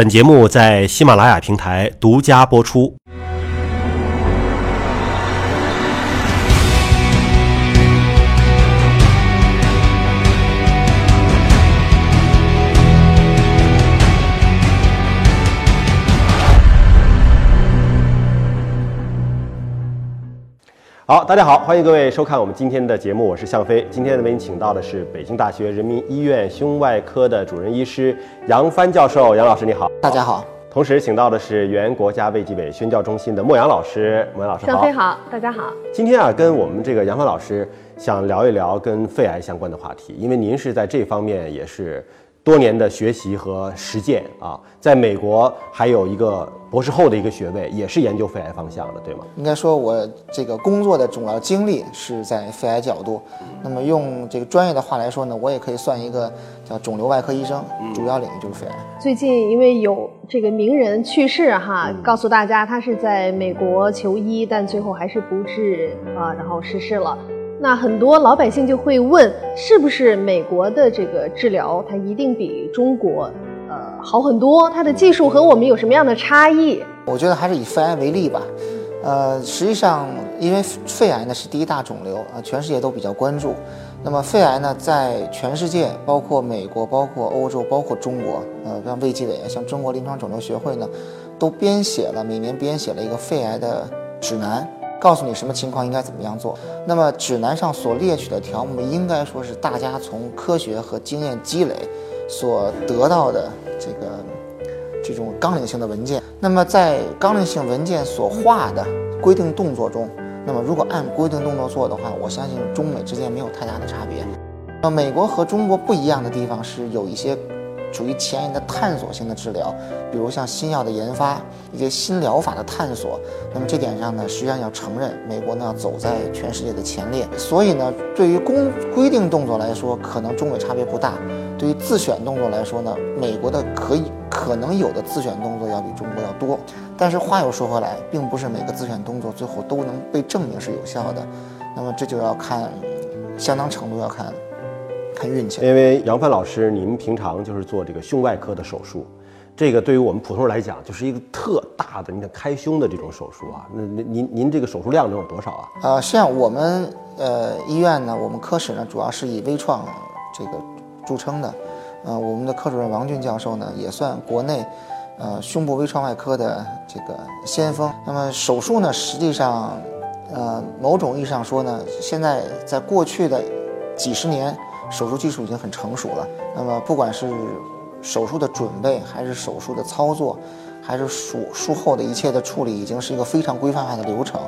本节目在喜马拉雅平台独家播出。好，大家好，欢迎各位收看我们今天的节目，我是向飞。今天呢为您请到的是北京大学人民医院胸外科的主任医师杨帆教授，杨老师你好。大家好。同时请到的是原国家卫计委宣教中心的莫阳老师，莫阳老师好。向飞好，大家好。今天啊，跟我们这个杨帆老师想聊一聊跟肺癌相关的话题，因为您是在这方面也是。多年的学习和实践啊，在美国还有一个博士后的一个学位，也是研究肺癌方向的，对吗？应该说，我这个工作的主要经历是在肺癌角度。那么用这个专业的话来说呢，我也可以算一个叫肿瘤外科医生，主要领域就是肺癌。最近因为有这个名人去世哈，告诉大家他是在美国求医，但最后还是不治啊，然后逝世了。那很多老百姓就会问，是不是美国的这个治疗它一定比中国呃好很多？它的技术和我们有什么样的差异？我觉得还是以肺癌为例吧。呃，实际上，因为肺癌呢是第一大肿瘤啊，全世界都比较关注。那么肺癌呢，在全世界，包括美国、包括欧洲、包括中国，呃，像卫计委、像中国临床肿瘤学会呢，都编写了每年编写了一个肺癌的指南。告诉你什么情况应该怎么样做。那么指南上所列举的条目，应该说是大家从科学和经验积累所得到的这个这种纲领性的文件。那么在纲领性文件所画的规定动作中，那么如果按规定动作做的话，我相信中美之间没有太大的差别。那美国和中国不一样的地方是有一些。属于前沿的探索性的治疗，比如像新药的研发，一些新疗法的探索。那么这点上呢，实际上要承认，美国呢要走在全世界的前列。所以呢，对于公规定动作来说，可能中美差别不大；对于自选动作来说呢，美国的可以可能有的自选动作要比中国要多。但是话又说回来，并不是每个自选动作最后都能被证明是有效的。那么这就要看，相当程度要看。看运气，因为杨帆老师，您平常就是做这个胸外科的手术，这个对于我们普通人来讲，就是一个特大的，你看开胸的这种手术啊，那您您这个手术量能有多少啊？呃，像我们呃医院呢，我们科室呢，主要是以微创这个著称的，呃，我们的科主任王俊教授呢，也算国内呃胸部微创外科的这个先锋。那么手术呢，实际上呃某种意义上说呢，现在在过去的几十年。手术技术已经很成熟了，那么不管是手术的准备，还是手术的操作，还是术术后的一切的处理，已经是一个非常规范化的流程。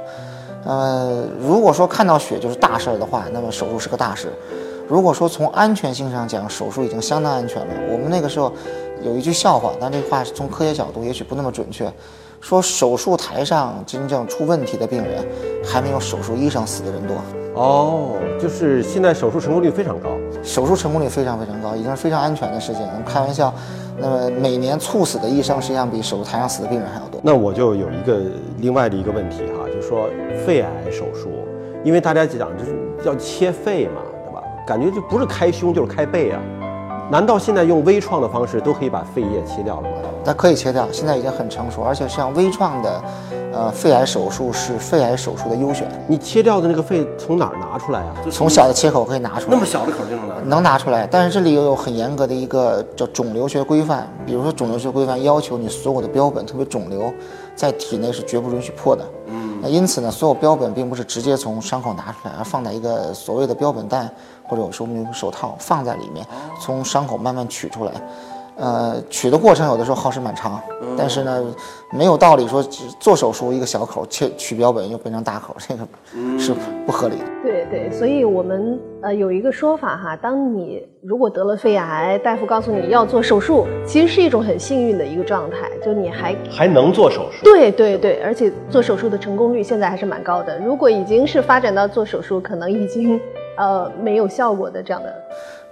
呃，如果说看到血就是大事儿的话，那么手术是个大事。如果说从安全性上讲，手术已经相当安全了。我们那个时候有一句笑话，但这话从科学角度也许不那么准确，说手术台上真正出问题的病人，还没有手术医生死的人多。哦，就是现在手术成功率非常高。手术成功率非常非常高，已经是非常安全的事情。开玩笑，那么每年猝死的医生实际上比手术台上死的病人还要多。那我就有一个另外的一个问题哈，就是说肺癌手术，因为大家讲就是要切肺嘛，对吧？感觉就不是开胸就是开背啊。难道现在用微创的方式都可以把肺叶切掉了吗？那可以切掉，现在已经很成熟，而且像微创的，呃，肺癌手术是肺癌手术的优选。你切掉的那个肺从哪儿拿出来啊？从小的切口可以拿出来。那么小的口就能拿？能拿出来，但是这里又有很严格的一个叫肿瘤学规范，比如说肿瘤学规范要求你所有的标本，特别肿瘤，在体内是绝不允许破的。嗯。那因此呢，所有标本并不是直接从伤口拿出来，而放在一个所谓的标本袋。或者有时候我们用手套放在里面，从伤口慢慢取出来。呃，取的过程有的时候耗时蛮长，但是呢，没有道理说只做手术一个小口切取标本又变成大口，这个是不合理的。对对，所以我们呃有一个说法哈，当你如果得了肺癌，大夫告诉你要做手术，其实是一种很幸运的一个状态，就你还还能做手术。对对对，而且做手术的成功率现在还是蛮高的。如果已经是发展到做手术，可能已经。呃，没有效果的这样的，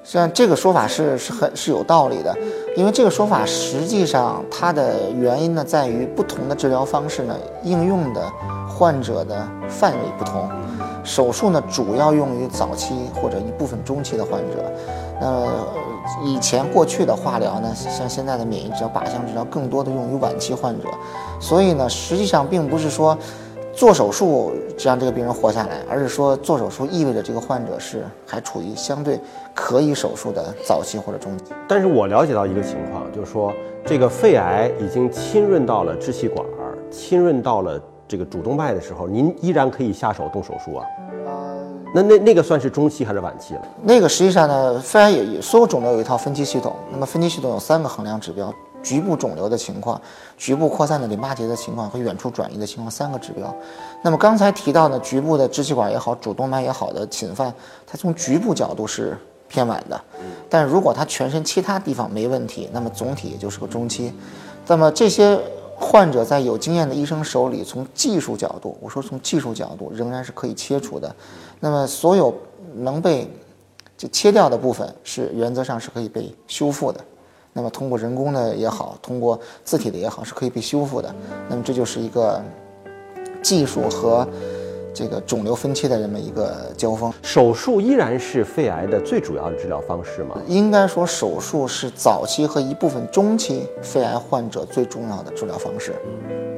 像这个说法是是很是有道理的，因为这个说法实际上它的原因呢，在于不同的治疗方式呢，应用的患者的范围不同。手术呢，主要用于早期或者一部分中期的患者。那以前过去的化疗呢，像现在的免疫治疗、靶向治疗，更多的用于晚期患者，所以呢，实际上并不是说做手术让这个病人活下来，而是说做手术意味着这个患者是还处于相对可以手术的早期或者中期。但是我了解到一个情况，就是说这个肺癌已经侵润到了支气管，侵润到了这个主动脉的时候，您依然可以下手动手术啊。那那那个算是中期还是晚期了？那个实际上呢，肺癌也所有肿瘤有一套分期系统。那么分期系统有三个衡量指标：局部肿瘤的情况、局部扩散的淋巴结的情况和远处转移的情况三个指标。那么刚才提到的，局部的支气管也好，主动脉也好的侵犯，它从局部角度是偏晚的。但如果它全身其他地方没问题，那么总体也就是个中期。那么这些。患者在有经验的医生手里，从技术角度，我说从技术角度仍然是可以切除的。那么所有能被就切掉的部分，是原则上是可以被修复的。那么通过人工的也好，通过自体的也好，是可以被修复的。那么这就是一个技术和。这个肿瘤分期的这么一个交锋，手术依然是肺癌的最主要的治疗方式吗？应该说，手术是早期和一部分中期肺癌患者最重要的治疗方式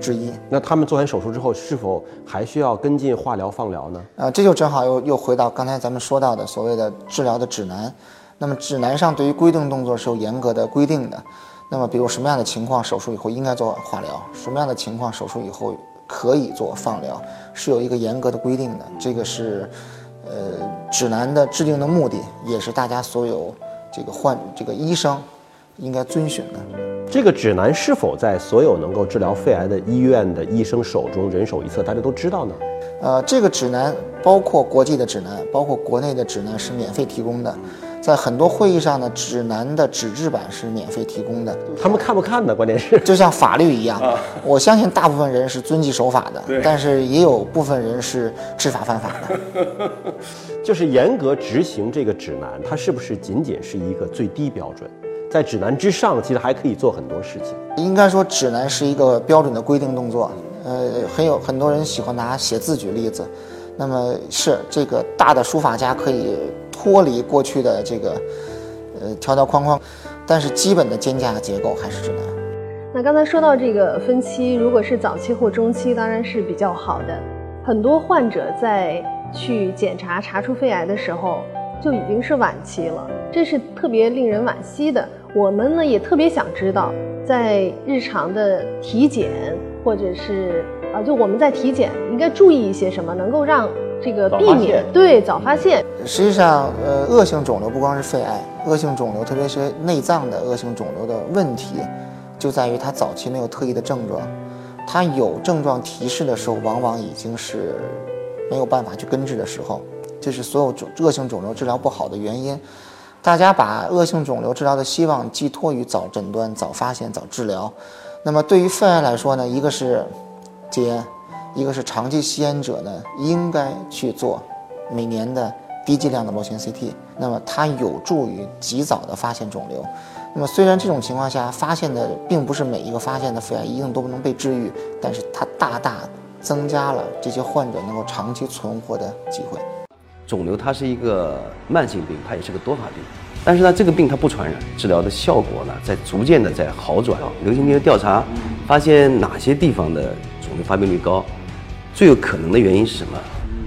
之一。那他们做完手术之后，是否还需要跟进化疗、放疗呢？啊，这就正好又又回到刚才咱们说到的所谓的治疗的指南。那么指南上对于规定动作是有严格的规定的。那么，比如什么样的情况手术以后应该做化疗，什么样的情况手术以后。可以做放疗，是有一个严格的规定的。这个是，呃，指南的制定的目的，也是大家所有这个患这个医生应该遵循的。这个指南是否在所有能够治疗肺癌的医院的医生手中人手一册，大家都知道呢？呃，这个指南包括国际的指南，包括国内的指南是免费提供的。在很多会议上呢，指南的纸质版是免费提供的。他们看不看呢？关键是就像法律一样，我相信大部分人是遵纪守法的，但是也有部分人是知法犯法的。就是严格执行这个指南，它是不是仅仅是一个最低标准？在指南之上，其实还可以做很多事情。应该说，指南是一个标准的规定动作。呃，很有很多人喜欢拿写字举例子。那么是这个大的书法家可以。脱离过去的这个呃条条框框，但是基本的肩架结构还是指南。那刚才说到这个分期，如果是早期或中期，当然是比较好的。很多患者在去检查查出肺癌的时候，就已经是晚期了，这是特别令人惋惜的。我们呢也特别想知道，在日常的体检或者是啊，就我们在体检应该注意一些什么，能够让。这个避免对早发现。实际上，呃，恶性肿瘤不光是肺癌，恶性肿瘤，特别是内脏的恶性肿瘤的问题，就在于它早期没有特异的症状，它有症状提示的时候，往往已经是没有办法去根治的时候，这是所有肿恶性肿瘤治疗不好的原因。大家把恶性肿瘤治疗的希望寄托于早诊断、早发现、早治疗。那么对于肺癌来说呢，一个是戒烟。一个是长期吸烟者呢，应该去做每年的低剂量的螺旋 CT，那么它有助于及早的发现肿瘤。那么虽然这种情况下发现的并不是每一个发现的肺癌一定都不能被治愈，但是它大大增加了这些患者能够长期存活的机会。肿瘤它是一个慢性病，它也是个多发病，但是呢，这个病它不传染，治疗的效果呢在逐渐的在好转。流行病学调查发现哪些地方的肿瘤发病率高？最有可能的原因是什么？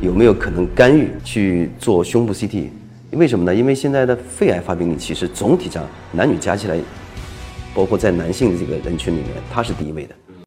有没有可能干预去做胸部 CT？为什么呢？因为现在的肺癌发病率其实总体上男女加起来，包括在男性的这个人群里面，它是第一位的。